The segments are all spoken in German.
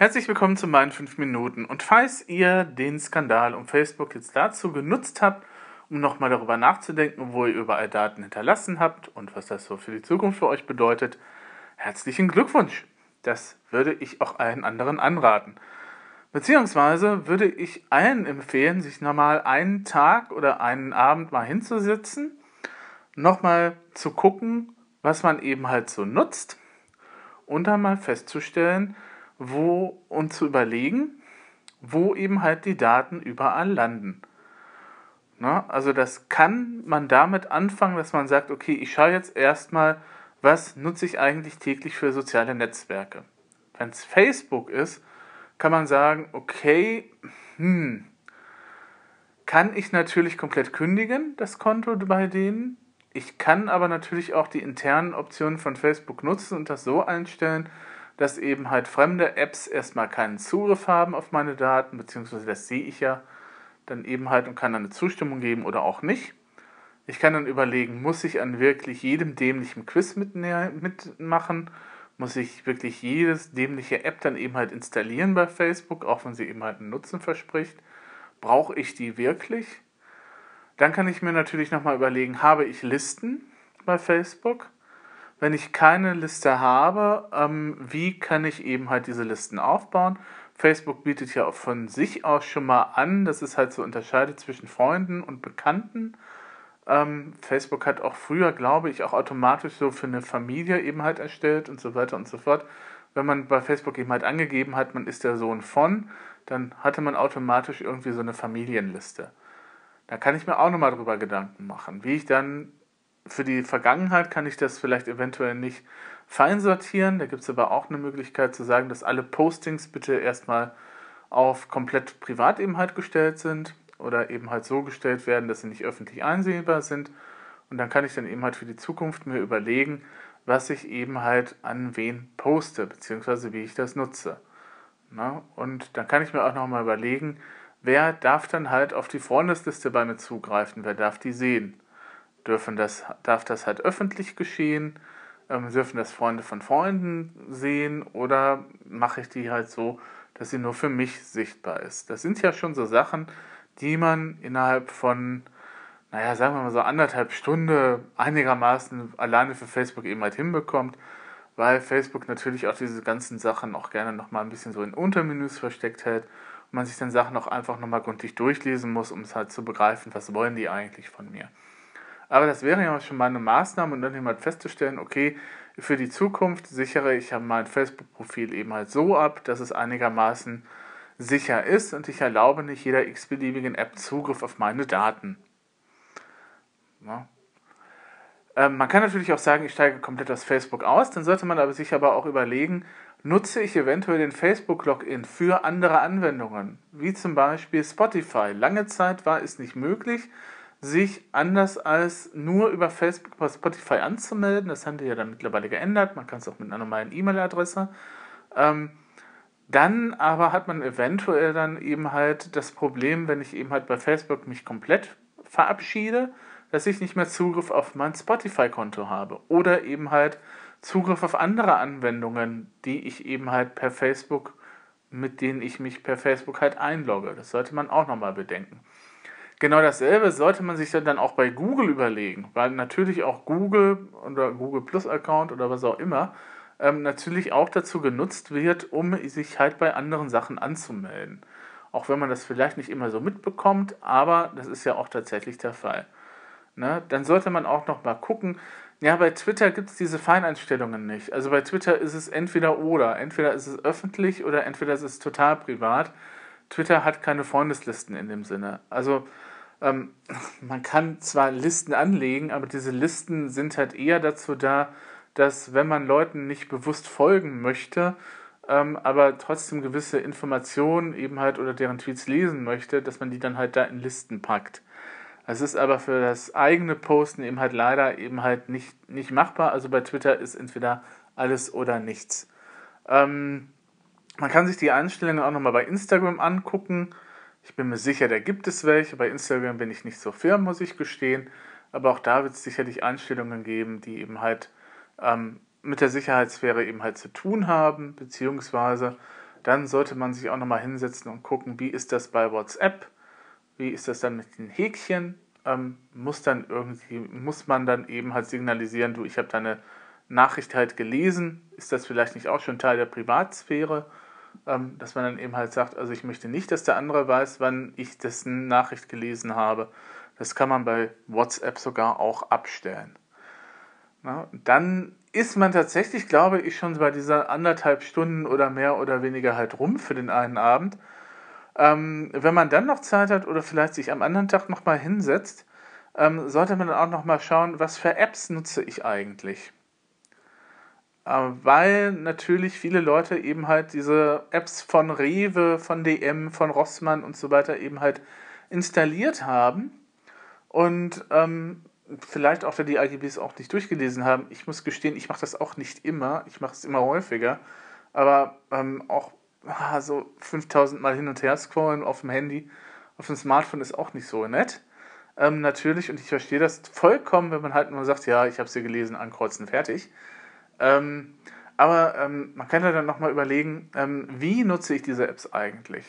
Herzlich willkommen zu meinen 5 Minuten. Und falls ihr den Skandal um Facebook jetzt dazu genutzt habt, um nochmal darüber nachzudenken, wo ihr überall Daten hinterlassen habt und was das so für die Zukunft für euch bedeutet, herzlichen Glückwunsch. Das würde ich auch allen anderen anraten. Beziehungsweise würde ich allen empfehlen, sich nochmal einen Tag oder einen Abend mal hinzusitzen, nochmal zu gucken, was man eben halt so nutzt und dann mal festzustellen, wo und zu überlegen, wo eben halt die Daten überall landen. Na, also das kann man damit anfangen, dass man sagt, okay, ich schaue jetzt erstmal, was nutze ich eigentlich täglich für soziale Netzwerke. Wenn es Facebook ist, kann man sagen, okay, hm, kann ich natürlich komplett kündigen, das Konto bei denen. Ich kann aber natürlich auch die internen Optionen von Facebook nutzen und das so einstellen, dass eben halt fremde Apps erstmal keinen Zugriff haben auf meine Daten, beziehungsweise das sehe ich ja dann eben halt und kann dann eine Zustimmung geben oder auch nicht. Ich kann dann überlegen, muss ich an wirklich jedem dämlichen Quiz mitmachen? Muss ich wirklich jedes dämliche App dann eben halt installieren bei Facebook, auch wenn sie eben halt einen Nutzen verspricht? Brauche ich die wirklich? Dann kann ich mir natürlich nochmal überlegen, habe ich Listen bei Facebook? Wenn ich keine Liste habe, ähm, wie kann ich eben halt diese Listen aufbauen? Facebook bietet ja auch von sich aus schon mal an, dass es halt so unterscheidet zwischen Freunden und Bekannten. Ähm, Facebook hat auch früher, glaube ich, auch automatisch so für eine Familie eben halt erstellt und so weiter und so fort. Wenn man bei Facebook eben halt angegeben hat, man ist der Sohn von, dann hatte man automatisch irgendwie so eine Familienliste. Da kann ich mir auch nochmal drüber Gedanken machen, wie ich dann für die Vergangenheit kann ich das vielleicht eventuell nicht fein sortieren. Da gibt es aber auch eine Möglichkeit zu sagen, dass alle Postings bitte erstmal auf komplett privat eben halt gestellt sind oder eben halt so gestellt werden, dass sie nicht öffentlich einsehbar sind. Und dann kann ich dann eben halt für die Zukunft mir überlegen, was ich eben halt an wen poste, beziehungsweise wie ich das nutze. Na? Und dann kann ich mir auch nochmal überlegen, wer darf dann halt auf die Freundesliste bei mir zugreifen, wer darf die sehen dürfen das, darf das halt öffentlich geschehen? Ähm, dürfen das Freunde von Freunden sehen? Oder mache ich die halt so, dass sie nur für mich sichtbar ist? Das sind ja schon so Sachen, die man innerhalb von, naja, sagen wir mal so anderthalb Stunden einigermaßen alleine für Facebook eben halt hinbekommt, weil Facebook natürlich auch diese ganzen Sachen auch gerne nochmal ein bisschen so in Untermenüs versteckt hält und man sich dann Sachen auch einfach nochmal gründlich durchlesen muss, um es halt zu begreifen, was wollen die eigentlich von mir. Aber das wäre ja schon mal eine Maßnahme und dann eben halt festzustellen, okay, für die Zukunft sichere ich mein Facebook-Profil eben halt so ab, dass es einigermaßen sicher ist und ich erlaube nicht jeder x-beliebigen App Zugriff auf meine Daten. Ja. Ähm, man kann natürlich auch sagen, ich steige komplett aus Facebook aus, dann sollte man aber sich aber auch überlegen, nutze ich eventuell den Facebook-Login für andere Anwendungen, wie zum Beispiel Spotify. Lange Zeit war es nicht möglich, sich anders als nur über Facebook bei Spotify anzumelden. Das haben die ja dann mittlerweile geändert. Man kann es auch mit einer normalen E-Mail-Adresse. Ähm, dann aber hat man eventuell dann eben halt das Problem, wenn ich eben halt bei Facebook mich komplett verabschiede, dass ich nicht mehr Zugriff auf mein Spotify-Konto habe oder eben halt Zugriff auf andere Anwendungen, die ich eben halt per Facebook, mit denen ich mich per Facebook halt einlogge. Das sollte man auch nochmal bedenken. Genau dasselbe sollte man sich dann auch bei Google überlegen, weil natürlich auch Google oder Google Plus Account oder was auch immer ähm, natürlich auch dazu genutzt wird, um sich halt bei anderen Sachen anzumelden. Auch wenn man das vielleicht nicht immer so mitbekommt, aber das ist ja auch tatsächlich der Fall. Ne? Dann sollte man auch noch mal gucken, ja, bei Twitter gibt es diese Feineinstellungen nicht. Also bei Twitter ist es entweder oder. Entweder ist es öffentlich oder entweder ist es total privat. Twitter hat keine Freundeslisten in dem Sinne. Also ähm, man kann zwar Listen anlegen, aber diese Listen sind halt eher dazu da, dass wenn man Leuten nicht bewusst folgen möchte, ähm, aber trotzdem gewisse Informationen eben halt oder deren Tweets lesen möchte, dass man die dann halt da in Listen packt. Es ist aber für das eigene Posten eben halt leider eben halt nicht, nicht machbar. Also bei Twitter ist entweder alles oder nichts. Ähm, man kann sich die Einstellungen auch nochmal bei Instagram angucken. Ich bin mir sicher, da gibt es welche. Bei Instagram bin ich nicht so firm, muss ich gestehen. Aber auch da wird es sicherlich Einstellungen geben, die eben halt ähm, mit der Sicherheitssphäre eben halt zu tun haben, beziehungsweise dann sollte man sich auch nochmal hinsetzen und gucken, wie ist das bei WhatsApp, wie ist das dann mit den Häkchen, ähm, muss dann irgendwie, muss man dann eben halt signalisieren, du, ich habe deine Nachricht halt gelesen, ist das vielleicht nicht auch schon Teil der Privatsphäre, dass man dann eben halt sagt, also ich möchte nicht, dass der andere weiß, wann ich dessen Nachricht gelesen habe. Das kann man bei WhatsApp sogar auch abstellen. Na, dann ist man tatsächlich, glaube ich, schon bei dieser anderthalb Stunden oder mehr oder weniger halt rum für den einen Abend. Ähm, wenn man dann noch Zeit hat oder vielleicht sich am anderen Tag nochmal hinsetzt, ähm, sollte man dann auch nochmal schauen, was für Apps nutze ich eigentlich. Äh, weil natürlich viele Leute eben halt diese Apps von Rewe, von DM, von Rossmann und so weiter eben halt installiert haben und ähm, vielleicht auch die AGBs auch nicht durchgelesen haben. Ich muss gestehen, ich mache das auch nicht immer, ich mache es immer häufiger, aber ähm, auch ah, so 5000 Mal hin und her scrollen auf dem Handy, auf dem Smartphone ist auch nicht so nett. Ähm, natürlich, und ich verstehe das vollkommen, wenn man halt nur sagt, ja, ich habe sie gelesen, ankreuzen, fertig. Ähm, aber ähm, man kann ja dann nochmal überlegen, ähm, wie nutze ich diese Apps eigentlich?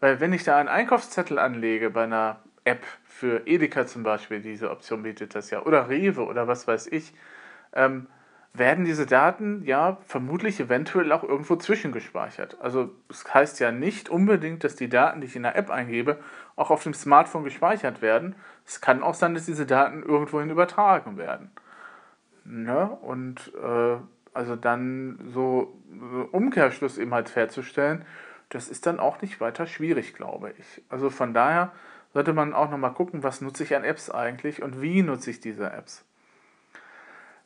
Weil wenn ich da einen Einkaufszettel anlege bei einer App für Edeka zum Beispiel, diese Option bietet das ja, oder Rewe oder was weiß ich, ähm, werden diese Daten ja vermutlich eventuell auch irgendwo zwischengespeichert. Also es das heißt ja nicht unbedingt, dass die Daten, die ich in der App eingebe, auch auf dem Smartphone gespeichert werden. Es kann auch sein, dass diese Daten irgendwohin übertragen werden. Ne? Und äh, also dann so, Umkehrschluss eben halt herzustellen, das ist dann auch nicht weiter schwierig, glaube ich. Also von daher sollte man auch nochmal gucken, was nutze ich an Apps eigentlich und wie nutze ich diese Apps.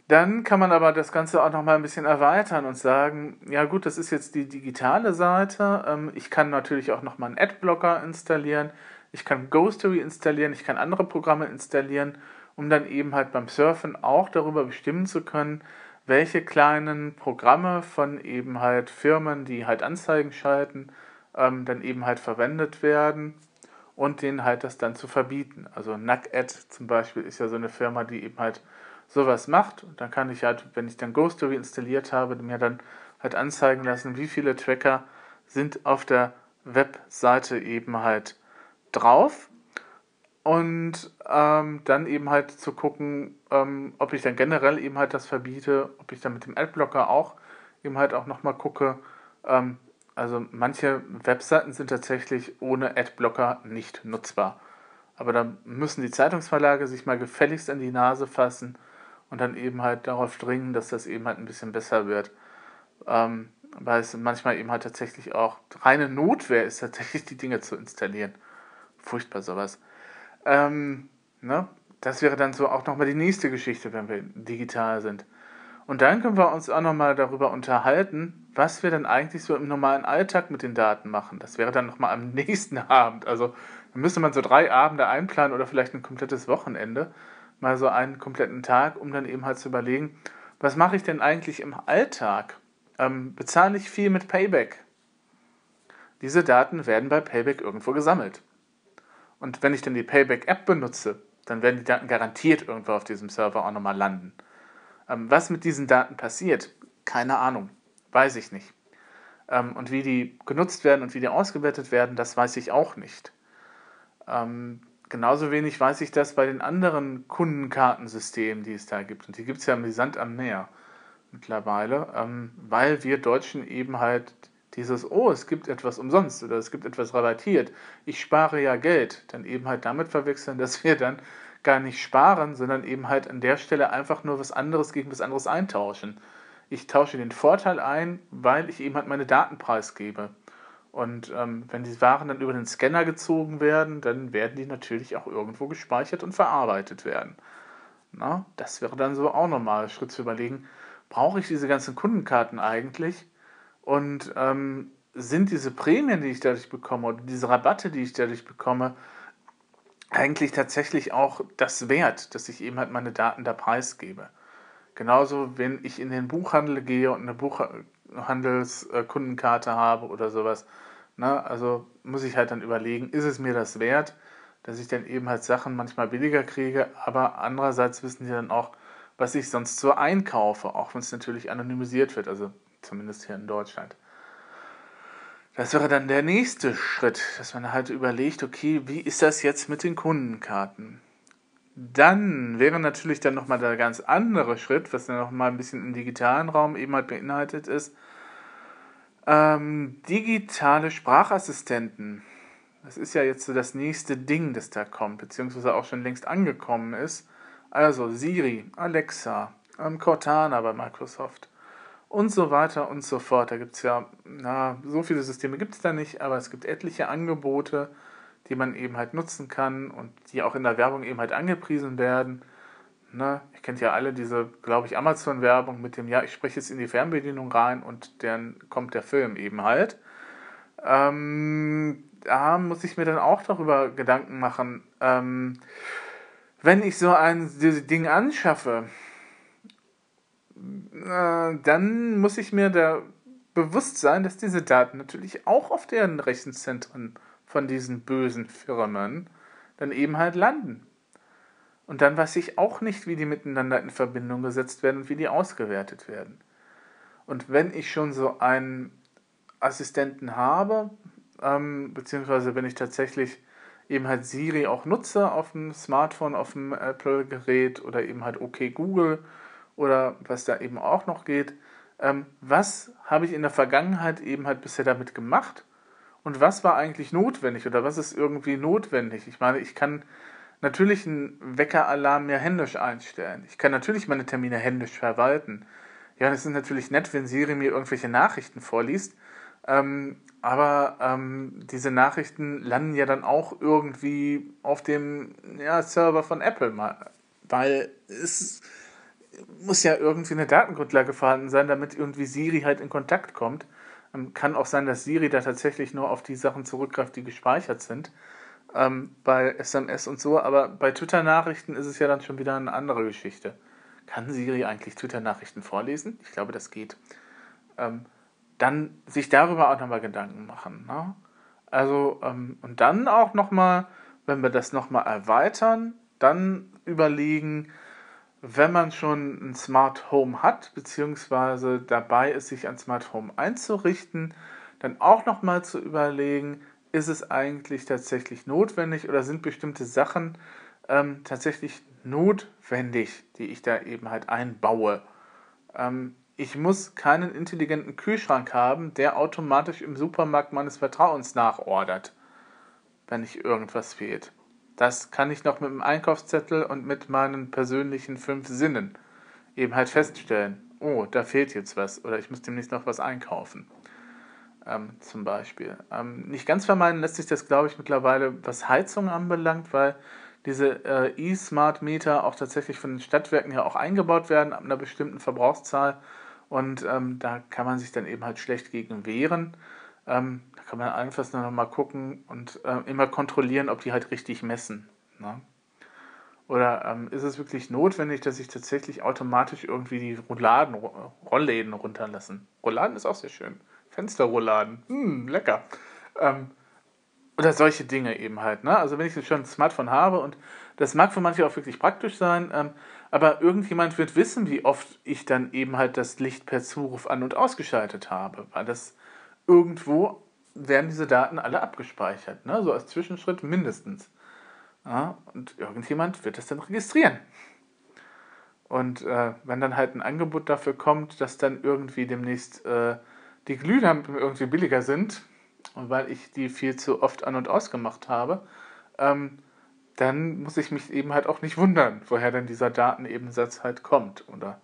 Dann kann man aber das Ganze auch nochmal ein bisschen erweitern und sagen, ja gut, das ist jetzt die digitale Seite. Ähm, ich kann natürlich auch nochmal einen Adblocker installieren. Ich kann Ghostery installieren. Ich kann andere Programme installieren um dann eben halt beim Surfen auch darüber bestimmen zu können, welche kleinen Programme von eben halt Firmen, die halt Anzeigen schalten, ähm, dann eben halt verwendet werden und denen halt das dann zu verbieten. Also NuckAd zum Beispiel ist ja so eine Firma, die eben halt sowas macht und dann kann ich halt, wenn ich dann Ghostory installiert habe, mir dann halt anzeigen lassen, wie viele Tracker sind auf der Webseite eben halt drauf und ähm, dann eben halt zu gucken, ähm, ob ich dann generell eben halt das verbiete, ob ich dann mit dem Adblocker auch eben halt auch nochmal gucke. Ähm, also manche Webseiten sind tatsächlich ohne Adblocker nicht nutzbar. Aber da müssen die Zeitungsverlage sich mal gefälligst an die Nase fassen und dann eben halt darauf dringen, dass das eben halt ein bisschen besser wird. Ähm, weil es manchmal eben halt tatsächlich auch reine Notwehr ist, tatsächlich die Dinge zu installieren. Furchtbar sowas. Ähm, ne? Das wäre dann so auch nochmal die nächste Geschichte, wenn wir digital sind. Und dann können wir uns auch nochmal darüber unterhalten, was wir dann eigentlich so im normalen Alltag mit den Daten machen. Das wäre dann nochmal am nächsten Abend. Also dann müsste man so drei Abende einplanen oder vielleicht ein komplettes Wochenende, mal so einen kompletten Tag, um dann eben halt zu überlegen, was mache ich denn eigentlich im Alltag? Ähm, bezahle ich viel mit Payback? Diese Daten werden bei Payback irgendwo gesammelt. Und wenn ich dann die Payback-App benutze, dann werden die Daten garantiert irgendwo auf diesem Server auch nochmal landen. Ähm, was mit diesen Daten passiert, keine Ahnung, weiß ich nicht. Ähm, und wie die genutzt werden und wie die ausgewertet werden, das weiß ich auch nicht. Ähm, genauso wenig weiß ich das bei den anderen Kundenkartensystemen, die es da gibt. Und die gibt es ja im Sand am Meer mittlerweile, ähm, weil wir Deutschen eben halt dieses, oh, es gibt etwas umsonst oder es gibt etwas rabattiert, ich spare ja Geld, dann eben halt damit verwechseln, dass wir dann gar nicht sparen, sondern eben halt an der Stelle einfach nur was anderes gegen was anderes eintauschen. Ich tausche den Vorteil ein, weil ich eben halt meine Daten preisgebe. Und ähm, wenn die Waren dann über den Scanner gezogen werden, dann werden die natürlich auch irgendwo gespeichert und verarbeitet werden. Na, das wäre dann so auch nochmal Schritt zu überlegen, brauche ich diese ganzen Kundenkarten eigentlich? Und ähm, sind diese Prämien, die ich dadurch bekomme, oder diese Rabatte, die ich dadurch bekomme, eigentlich tatsächlich auch das wert, dass ich eben halt meine Daten da preisgebe. Genauso, wenn ich in den Buchhandel gehe und eine Buchhandelskundenkarte habe oder sowas. Ne? Also muss ich halt dann überlegen, ist es mir das wert, dass ich dann eben halt Sachen manchmal billiger kriege, aber andererseits wissen die dann auch, was ich sonst so einkaufe, auch wenn es natürlich anonymisiert wird. Also zumindest hier in Deutschland. Das wäre dann der nächste Schritt, dass man halt überlegt, okay, wie ist das jetzt mit den Kundenkarten? Dann wäre natürlich dann nochmal der ganz andere Schritt, was dann nochmal ein bisschen im digitalen Raum eben halt beinhaltet ist, ähm, digitale Sprachassistenten. Das ist ja jetzt so das nächste Ding, das da kommt, beziehungsweise auch schon längst angekommen ist. Also Siri, Alexa, ähm, Cortana bei Microsoft und so weiter und so fort. Da gibt es ja, na, so viele Systeme gibt es da nicht, aber es gibt etliche Angebote, die man eben halt nutzen kann und die auch in der Werbung eben halt angepriesen werden. Ne? Ihr kennt ja alle diese, glaube ich, Amazon-Werbung mit dem, ja, ich spreche jetzt in die Fernbedienung rein und dann kommt der Film eben halt. Ähm, da muss ich mir dann auch darüber Gedanken machen, ähm, wenn ich so ein Ding anschaffe, dann muss ich mir da bewusst sein, dass diese Daten natürlich auch auf deren Rechenzentren von diesen bösen Firmen dann eben halt landen. Und dann weiß ich auch nicht, wie die miteinander in Verbindung gesetzt werden und wie die ausgewertet werden. Und wenn ich schon so einen Assistenten habe, ähm, beziehungsweise wenn ich tatsächlich eben halt Siri auch nutze auf dem Smartphone, auf dem Apple-Gerät oder eben halt OK Google oder was da eben auch noch geht, ähm, was habe ich in der Vergangenheit eben halt bisher damit gemacht und was war eigentlich notwendig oder was ist irgendwie notwendig? Ich meine, ich kann natürlich einen Weckeralarm mir händisch einstellen. Ich kann natürlich meine Termine händisch verwalten. Ja, es ist natürlich nett, wenn Siri mir irgendwelche Nachrichten vorliest, ähm, aber ähm, diese Nachrichten landen ja dann auch irgendwie auf dem ja, Server von Apple, weil es muss ja irgendwie eine Datengrundlage vorhanden sein, damit irgendwie Siri halt in Kontakt kommt. Ähm, kann auch sein, dass Siri da tatsächlich nur auf die Sachen zurückgreift, die gespeichert sind. Ähm, bei SMS und so, aber bei Twitter-Nachrichten ist es ja dann schon wieder eine andere Geschichte. Kann Siri eigentlich Twitter-Nachrichten vorlesen? Ich glaube, das geht. Ähm, dann sich darüber auch nochmal Gedanken machen. Ne? Also, ähm, und dann auch nochmal, wenn wir das nochmal erweitern, dann überlegen, wenn man schon ein Smart Home hat, beziehungsweise dabei ist, sich ein Smart Home einzurichten, dann auch nochmal zu überlegen, ist es eigentlich tatsächlich notwendig oder sind bestimmte Sachen ähm, tatsächlich notwendig, die ich da eben halt einbaue. Ähm, ich muss keinen intelligenten Kühlschrank haben, der automatisch im Supermarkt meines Vertrauens nachordert, wenn ich irgendwas fehlt. Das kann ich noch mit dem Einkaufszettel und mit meinen persönlichen fünf Sinnen eben halt feststellen. Oh, da fehlt jetzt was oder ich muss demnächst noch was einkaufen. Ähm, zum Beispiel. Ähm, nicht ganz vermeiden lässt sich das, glaube ich, mittlerweile, was Heizung anbelangt, weil diese äh, E-Smart Meter auch tatsächlich von den Stadtwerken ja auch eingebaut werden, ab einer bestimmten Verbrauchszahl. Und ähm, da kann man sich dann eben halt schlecht gegen wehren. Ähm, da kann man einfach nur noch mal gucken und äh, immer kontrollieren, ob die halt richtig messen. Ne? Oder ähm, ist es wirklich notwendig, dass ich tatsächlich automatisch irgendwie die Rolladen, Rollläden runterlassen? Rolladen ist auch sehr schön. Fensterrolladen, hm, lecker. Ähm, oder solche Dinge eben halt. Ne? Also wenn ich schon ein Smartphone habe und das mag für manche auch wirklich praktisch sein, ähm, aber irgendjemand wird wissen, wie oft ich dann eben halt das Licht per Zuruf an und ausgeschaltet habe, weil das irgendwo werden diese Daten alle abgespeichert, ne? so als Zwischenschritt mindestens. Ja, und irgendjemand wird das dann registrieren. Und äh, wenn dann halt ein Angebot dafür kommt, dass dann irgendwie demnächst äh, die Glühlampen irgendwie billiger sind, weil ich die viel zu oft an und ausgemacht habe, ähm, dann muss ich mich eben halt auch nicht wundern, woher denn dieser Datenebensatz halt kommt. Oder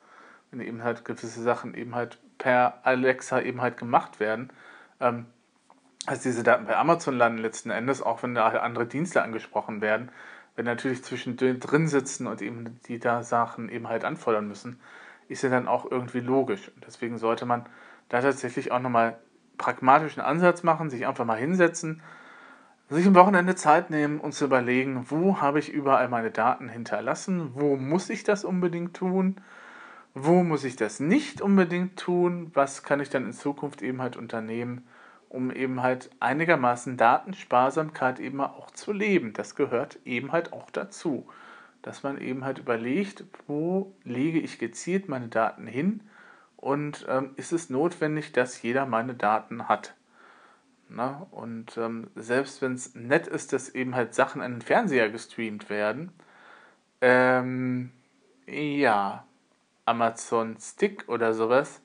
wenn eben halt gewisse Sachen eben halt per Alexa eben halt gemacht werden, ähm, also diese Daten bei Amazon landen letzten Endes, auch wenn da andere Dienste angesprochen werden, wenn natürlich zwischendrin drin sitzen und eben die da Sachen eben halt anfordern müssen, ist ja dann auch irgendwie logisch. Und deswegen sollte man da tatsächlich auch nochmal pragmatischen Ansatz machen, sich einfach mal hinsetzen, sich am Wochenende Zeit nehmen und zu überlegen, wo habe ich überall meine Daten hinterlassen, wo muss ich das unbedingt tun, wo muss ich das nicht unbedingt tun, was kann ich dann in Zukunft eben halt unternehmen, um eben halt einigermaßen Datensparsamkeit eben auch zu leben. Das gehört eben halt auch dazu, dass man eben halt überlegt, wo lege ich gezielt meine Daten hin und ähm, ist es notwendig, dass jeder meine Daten hat. Ne? Und ähm, selbst wenn es nett ist, dass eben halt Sachen an den Fernseher gestreamt werden, ähm, ja, Amazon Stick oder sowas,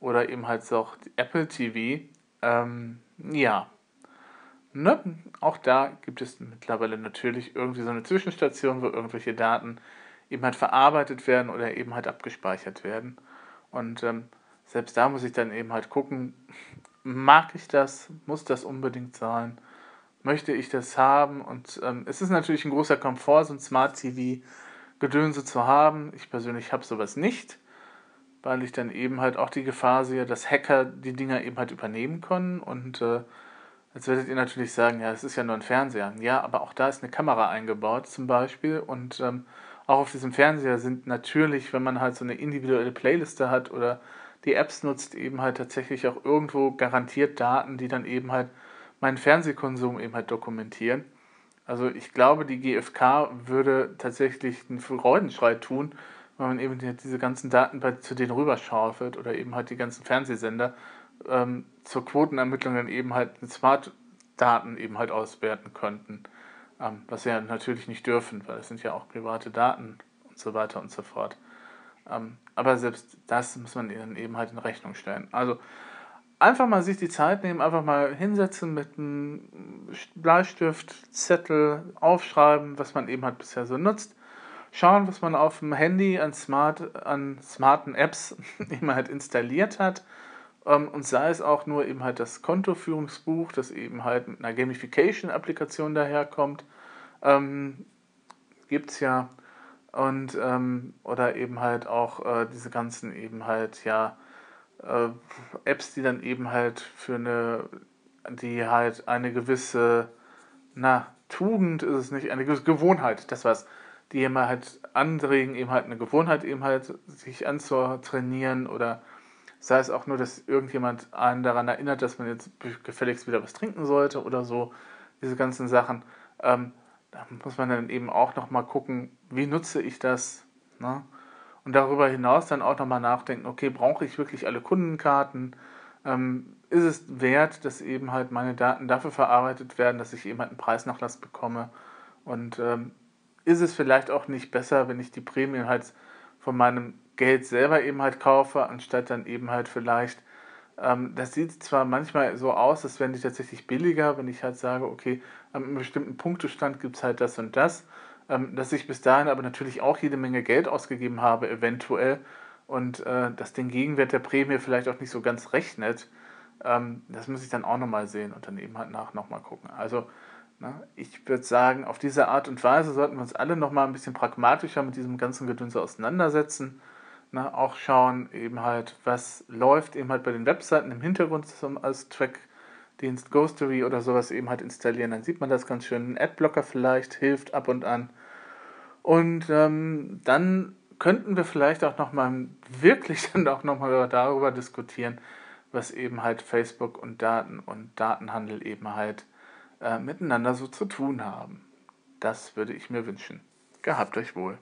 oder eben halt auch Apple TV, ähm, ja. Ne? Auch da gibt es mittlerweile natürlich irgendwie so eine Zwischenstation, wo irgendwelche Daten eben halt verarbeitet werden oder eben halt abgespeichert werden. Und ähm, selbst da muss ich dann eben halt gucken, mag ich das, muss das unbedingt sein, möchte ich das haben. Und ähm, es ist natürlich ein großer Komfort, so ein Smart TV Gedönse zu haben. Ich persönlich habe sowas nicht, weil ich dann eben halt auch die Gefahr sehe, dass Hacker die Dinger eben halt übernehmen können. Und äh, jetzt werdet ihr natürlich sagen, ja, es ist ja nur ein Fernseher. Ja, aber auch da ist eine Kamera eingebaut zum Beispiel. Und ähm, auch auf diesem Fernseher sind natürlich, wenn man halt so eine individuelle Playliste hat oder die Apps nutzt, eben halt tatsächlich auch irgendwo garantiert Daten, die dann eben halt meinen Fernsehkonsum eben halt dokumentieren. Also ich glaube, die GfK würde tatsächlich einen Freudenschrei tun, wenn man eben diese ganzen Daten zu denen rüberschaufelt oder eben halt die ganzen Fernsehsender ähm, zur Quotenermittlung dann eben halt Smart-Daten eben halt auswerten könnten. Ähm, was sie ja natürlich nicht dürfen, weil es sind ja auch private Daten und so weiter und so fort. Ähm, aber selbst das muss man ihnen eben halt in Rechnung stellen. Also einfach mal sich die Zeit nehmen, einfach mal hinsetzen mit einem Bleistift, Zettel, aufschreiben, was man eben halt bisher so nutzt. Schauen, was man auf dem Handy an, smart, an smarten Apps eben halt installiert hat. Ähm, und sei es auch nur eben halt das Kontoführungsbuch, das eben halt mit einer Gamification-Applikation daherkommt. Ähm, Gibt es ja. Und, ähm, oder eben halt auch äh, diese ganzen eben halt, ja, äh, Apps, die dann eben halt für eine, die halt eine gewisse, na, Tugend ist es nicht, eine gewisse Gewohnheit, das war's, die eben halt anregen, eben halt eine Gewohnheit eben halt sich anzutrainieren oder sei es auch nur, dass irgendjemand einen daran erinnert, dass man jetzt gefälligst wieder was trinken sollte oder so, diese ganzen Sachen. Ähm, da muss man dann eben auch nochmal gucken, wie nutze ich das, ne? und darüber hinaus dann auch nochmal nachdenken, okay, brauche ich wirklich alle Kundenkarten? Ähm, ist es wert, dass eben halt meine Daten dafür verarbeitet werden, dass ich eben halt einen Preisnachlass bekomme? Und ähm, ist es vielleicht auch nicht besser, wenn ich die Prämien halt von meinem Geld selber eben halt kaufe, anstatt dann eben halt vielleicht, ähm, das sieht zwar manchmal so aus, als wären die tatsächlich billiger, wenn ich halt sage, okay, an einem bestimmten Punktestand gibt es halt das und das ähm, dass ich bis dahin aber natürlich auch jede Menge Geld ausgegeben habe, eventuell, und äh, dass den Gegenwert der Prämie vielleicht auch nicht so ganz rechnet. Ähm, das muss ich dann auch nochmal sehen und dann eben halt nach nochmal gucken. Also, ich würde sagen, auf diese Art und Weise sollten wir uns alle nochmal ein bisschen pragmatischer mit diesem ganzen Gedönse auseinandersetzen. Ne, auch schauen, eben halt, was läuft eben halt bei den Webseiten im Hintergrund als Track-Dienst, Ghostery oder sowas eben halt installieren. Dann sieht man das ganz schön. Ein Adblocker vielleicht hilft ab und an. Und ähm, dann könnten wir vielleicht auch nochmal wirklich dann auch nochmal darüber diskutieren, was eben halt Facebook und Daten und Datenhandel eben halt äh, miteinander so zu tun haben. Das würde ich mir wünschen. Gehabt euch wohl.